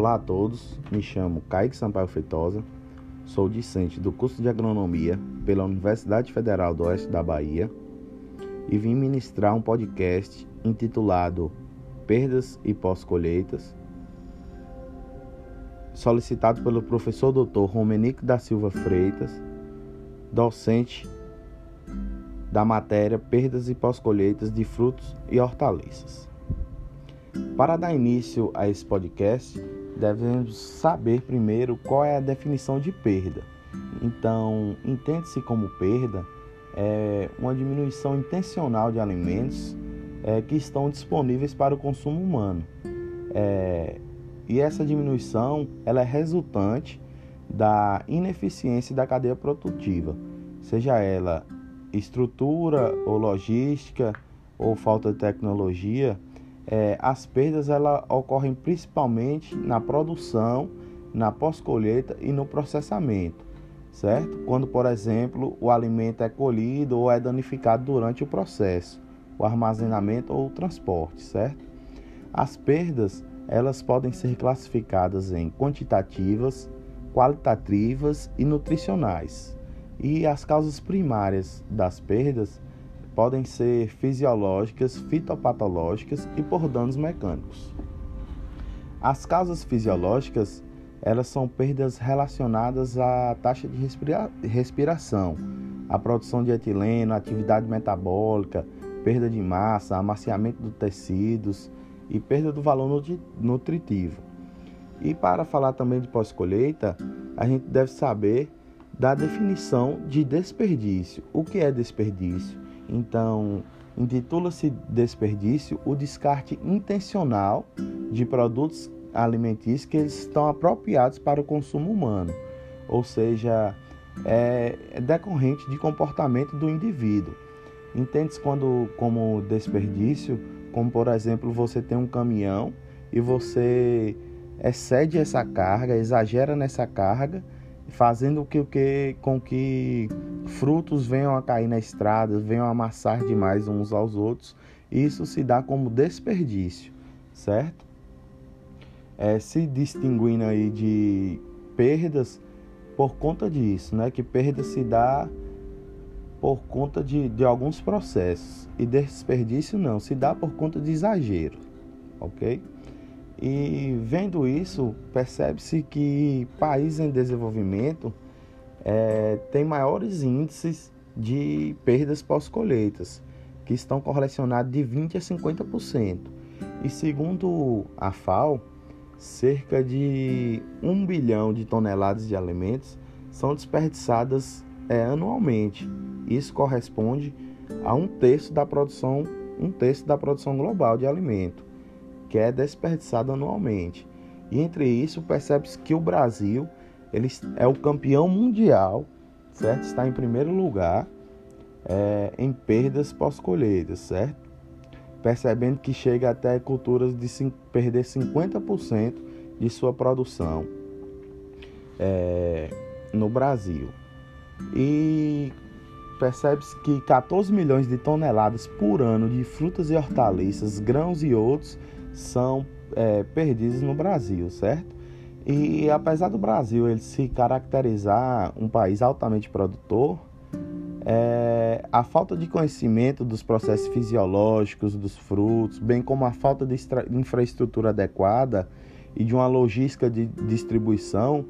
Olá a todos, me chamo Kaique Sampaio Feitosa, sou discente do curso de Agronomia pela Universidade Federal do Oeste da Bahia e vim ministrar um podcast intitulado Perdas e Pós-Colheitas, solicitado pelo professor Dr. Romenico da Silva Freitas, docente da matéria Perdas e Pós-Colheitas de Frutos e Hortaliças. Para dar início a esse podcast, devemos saber primeiro qual é a definição de perda. Então, entende-se como perda é uma diminuição intencional de alimentos é, que estão disponíveis para o consumo humano. É, e essa diminuição ela é resultante da ineficiência da cadeia produtiva, seja ela estrutura ou logística ou falta de tecnologia é, as perdas ela ocorrem principalmente na produção, na pós-colheita e no processamento, certo? Quando, por exemplo, o alimento é colhido ou é danificado durante o processo, o armazenamento ou o transporte, certo? As perdas elas podem ser classificadas em quantitativas, qualitativas e nutricionais. E as causas primárias das perdas podem ser fisiológicas, fitopatológicas e por danos mecânicos. As causas fisiológicas, elas são perdas relacionadas à taxa de respira respiração, à produção de etileno, atividade metabólica, perda de massa, amaciamento dos tecidos e perda do valor nutritivo. E para falar também de pós-colheita, a gente deve saber da definição de desperdício. O que é desperdício? Então, intitula-se desperdício o descarte intencional de produtos alimentícios que estão apropriados para o consumo humano, ou seja, é, é decorrente de comportamento do indivíduo. Entende-se quando como desperdício, como por exemplo você tem um caminhão e você excede essa carga, exagera nessa carga fazendo que, que, com que frutos venham a cair na estrada, venham a amassar demais uns aos outros. Isso se dá como desperdício, certo? É, se distinguindo aí de perdas por conta disso, né? Que perda se dá por conta de, de alguns processos e desperdício não, se dá por conta de exagero, ok? E vendo isso, percebe-se que países em desenvolvimento é, têm maiores índices de perdas pós-colheitas, que estão correlacionados de 20% a 50%. E segundo a FAO, cerca de 1 bilhão de toneladas de alimentos são desperdiçadas é, anualmente. Isso corresponde a um terço da produção, um terço da produção global de alimento que é desperdiçado anualmente. E entre isso, percebe-se que o Brasil ele é o campeão mundial, certo? Está em primeiro lugar é, em perdas pós-colheitas, certo? Percebendo que chega até culturas de perder 50% de sua produção é, no Brasil. E percebe-se que 14 milhões de toneladas por ano de frutas e hortaliças, grãos e outros são é, no Brasil, certo? E apesar do Brasil ele se caracterizar um país altamente produtor, é, a falta de conhecimento dos processos fisiológicos dos frutos, bem como a falta de infraestrutura adequada e de uma logística de distribuição,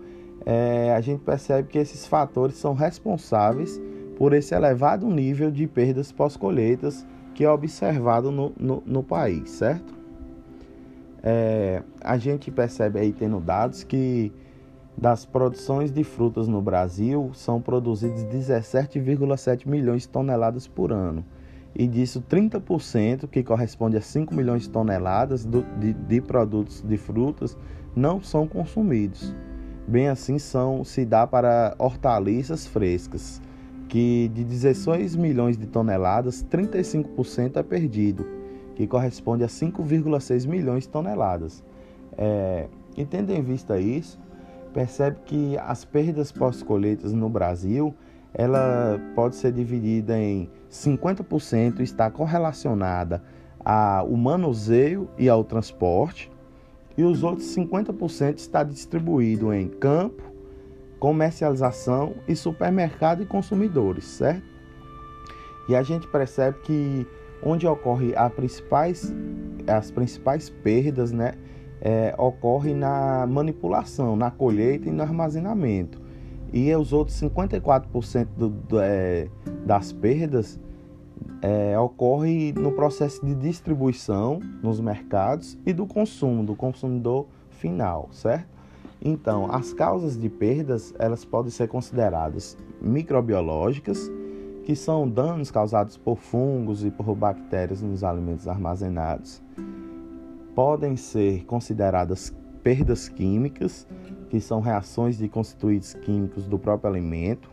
é, a gente percebe que esses fatores são responsáveis por esse elevado nível de perdas pós-colheitas que é observado no, no, no país, certo? É, a gente percebe aí tendo dados que das produções de frutas no Brasil são produzidas 17,7 milhões de toneladas por ano. E disso 30%, que corresponde a 5 milhões de toneladas do, de, de, produtos de frutas, não são consumidos. Bem assim são se dá para hortaliças frescas, que de 16 milhões de toneladas, 35% é perdido que corresponde a 5,6 milhões de toneladas. É, e tendo em vista isso, percebe que as perdas pós-colheitas no Brasil ela pode ser dividida em 50% está correlacionada ao manuseio e ao transporte, e os outros 50% está distribuído em campo, comercialização e supermercado e consumidores, certo? E a gente percebe que onde ocorre principais, as principais perdas, né, é, ocorre na manipulação, na colheita e no armazenamento. E os outros 54% do, do, é, das perdas é, ocorre no processo de distribuição nos mercados e do consumo, do consumidor final, certo? Então, as causas de perdas, elas podem ser consideradas microbiológicas, que são danos causados por fungos e por bactérias nos alimentos armazenados. Podem ser consideradas perdas químicas, que são reações de constituintes químicos do próprio alimento.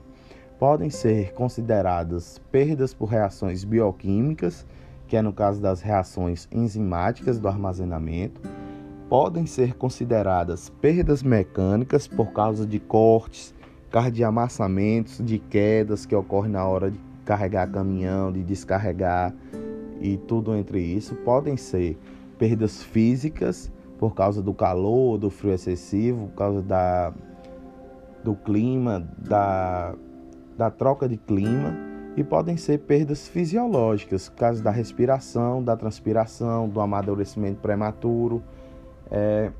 Podem ser consideradas perdas por reações bioquímicas, que é no caso das reações enzimáticas do armazenamento. Podem ser consideradas perdas mecânicas por causa de cortes, cardiamassamentos, de quedas que ocorrem na hora de carregar caminhão, de descarregar e tudo entre isso. Podem ser perdas físicas por causa do calor, do frio excessivo, por causa da, do clima, da, da troca de clima. E podem ser perdas fisiológicas, causa da respiração, da transpiração, do amadurecimento prematuro, é,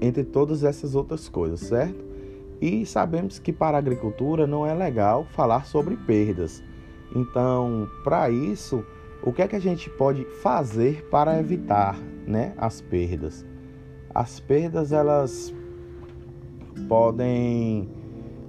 entre todas essas outras coisas, certo? E sabemos que para a agricultura não é legal falar sobre perdas. Então, para isso, o que é que a gente pode fazer para evitar, né, as perdas? As perdas elas podem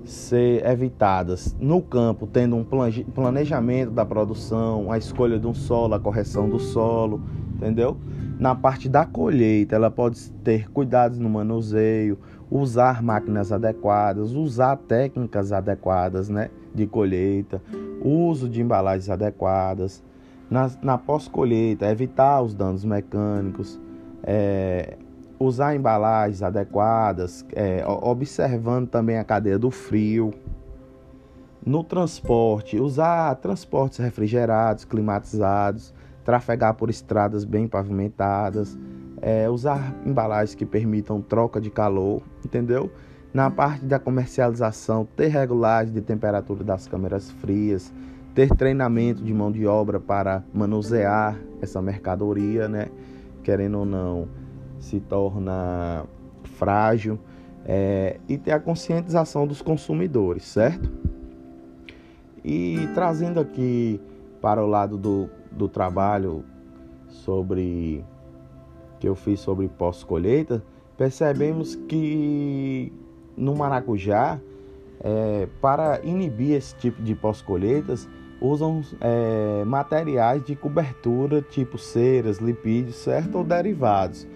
ser evitadas no campo, tendo um planejamento da produção, a escolha de um solo, a correção do solo, entendeu? Na parte da colheita, ela pode ter cuidados no manuseio, usar máquinas adequadas, usar técnicas adequadas né, de colheita, uso de embalagens adequadas. Na, na pós-colheita, evitar os danos mecânicos, é, usar embalagens adequadas, é, observando também a cadeia do frio. No transporte, usar transportes refrigerados, climatizados, trafegar por estradas bem pavimentadas, é, usar embalagens que permitam troca de calor, entendeu? Na parte da comercialização, ter regulagem de temperatura das câmeras frias, ter treinamento de mão de obra para manusear essa mercadoria, né? Querendo ou não, se torna frágil. É, e ter a conscientização dos consumidores, certo? E trazendo aqui para o lado do, do trabalho sobre que eu fiz sobre pós-colheita, percebemos que no maracujá, é, para inibir esse tipo de pós-colheitas, usam é, materiais de cobertura tipo ceras, lipídios, certo? Ou derivados,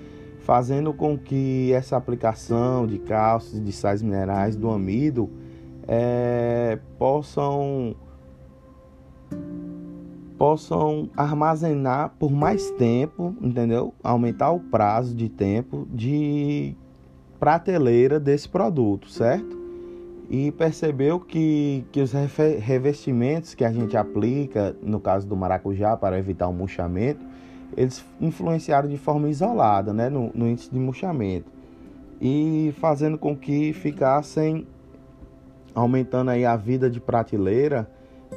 fazendo com que essa aplicação de cálcios, de sais minerais, do amido, é, possam possam armazenar por mais tempo, entendeu? Aumentar o prazo de tempo de prateleira desse produto, certo? E percebeu que, que os revestimentos que a gente aplica, no caso do maracujá, para evitar o murchamento, eles influenciaram de forma isolada né, no, no índice de murchamento e fazendo com que ficassem aumentando aí a vida de prateleira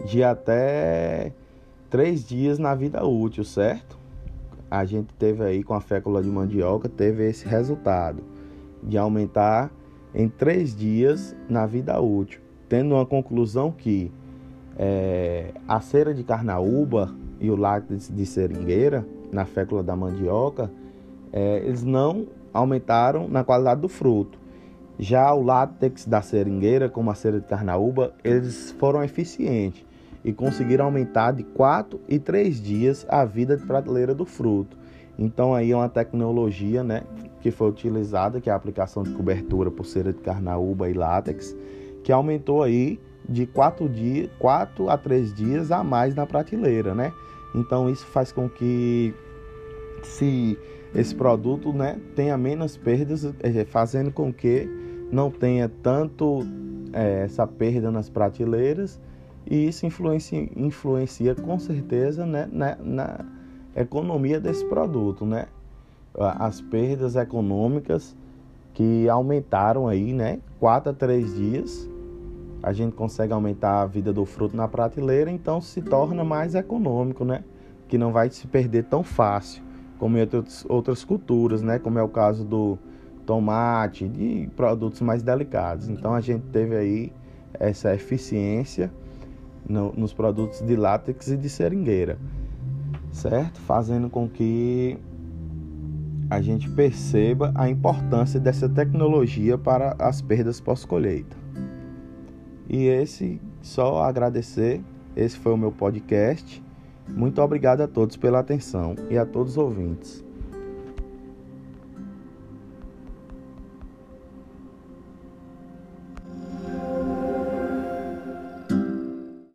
de até três dias na vida útil, certo? A gente teve aí com a fécula de mandioca, teve esse resultado de aumentar em três dias na vida útil, tendo uma conclusão que é, a cera de carnaúba e o látex de seringueira na fécula da mandioca, é, eles não aumentaram na qualidade do fruto. Já o látex da seringueira, como a cera de carnaúba, eles foram eficientes e conseguiram aumentar de 4 e 3 dias a vida de prateleira do fruto. Então aí é uma tecnologia né, que foi utilizada, que é a aplicação de cobertura por cera de carnaúba e látex, que aumentou aí de 4, dias, 4 a 3 dias a mais na prateleira, né? Então isso faz com que se esse produto né, tenha menos perdas, é, fazendo com que não tenha tanto é, essa perda nas prateleiras e isso influencia, influencia com certeza né, na, na economia desse produto, né? as perdas econômicas que aumentaram aí, né? 4 a 3 dias a gente consegue aumentar a vida do fruto na prateleira, então se torna mais econômico, né? Que não vai se perder tão fácil como em outras, outras culturas, né? Como é o caso do tomate, de produtos mais delicados. Então a gente teve aí essa eficiência no, nos produtos de látex e de seringueira, certo? Fazendo com que a gente perceba a importância dessa tecnologia para as perdas pós-colheita. E esse, só agradecer, esse foi o meu podcast. Muito obrigado a todos pela atenção e a todos os ouvintes.